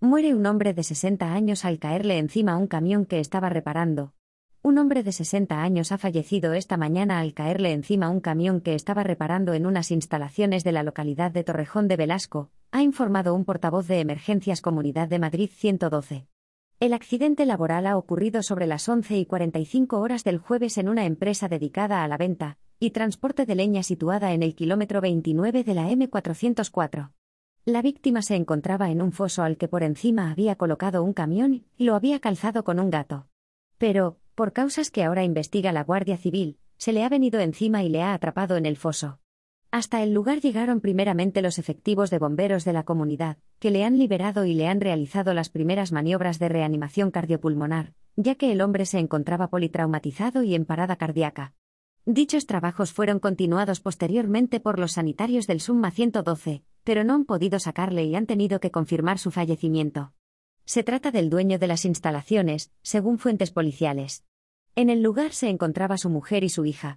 Muere un hombre de 60 años al caerle encima un camión que estaba reparando. Un hombre de 60 años ha fallecido esta mañana al caerle encima un camión que estaba reparando en unas instalaciones de la localidad de Torrejón de Velasco, ha informado un portavoz de Emergencias Comunidad de Madrid 112. El accidente laboral ha ocurrido sobre las 11 y 45 horas del jueves en una empresa dedicada a la venta y transporte de leña situada en el kilómetro 29 de la M404. La víctima se encontraba en un foso al que por encima había colocado un camión y lo había calzado con un gato. Pero, por causas que ahora investiga la Guardia Civil, se le ha venido encima y le ha atrapado en el foso. Hasta el lugar llegaron primeramente los efectivos de bomberos de la comunidad, que le han liberado y le han realizado las primeras maniobras de reanimación cardiopulmonar, ya que el hombre se encontraba politraumatizado y en parada cardíaca. Dichos trabajos fueron continuados posteriormente por los sanitarios del SUMMA 112, pero no han podido sacarle y han tenido que confirmar su fallecimiento. Se trata del dueño de las instalaciones, según fuentes policiales. En el lugar se encontraba su mujer y su hija,